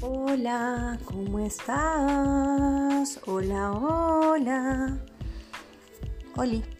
Hola, ¿cómo estás? Hola, hola. Oli.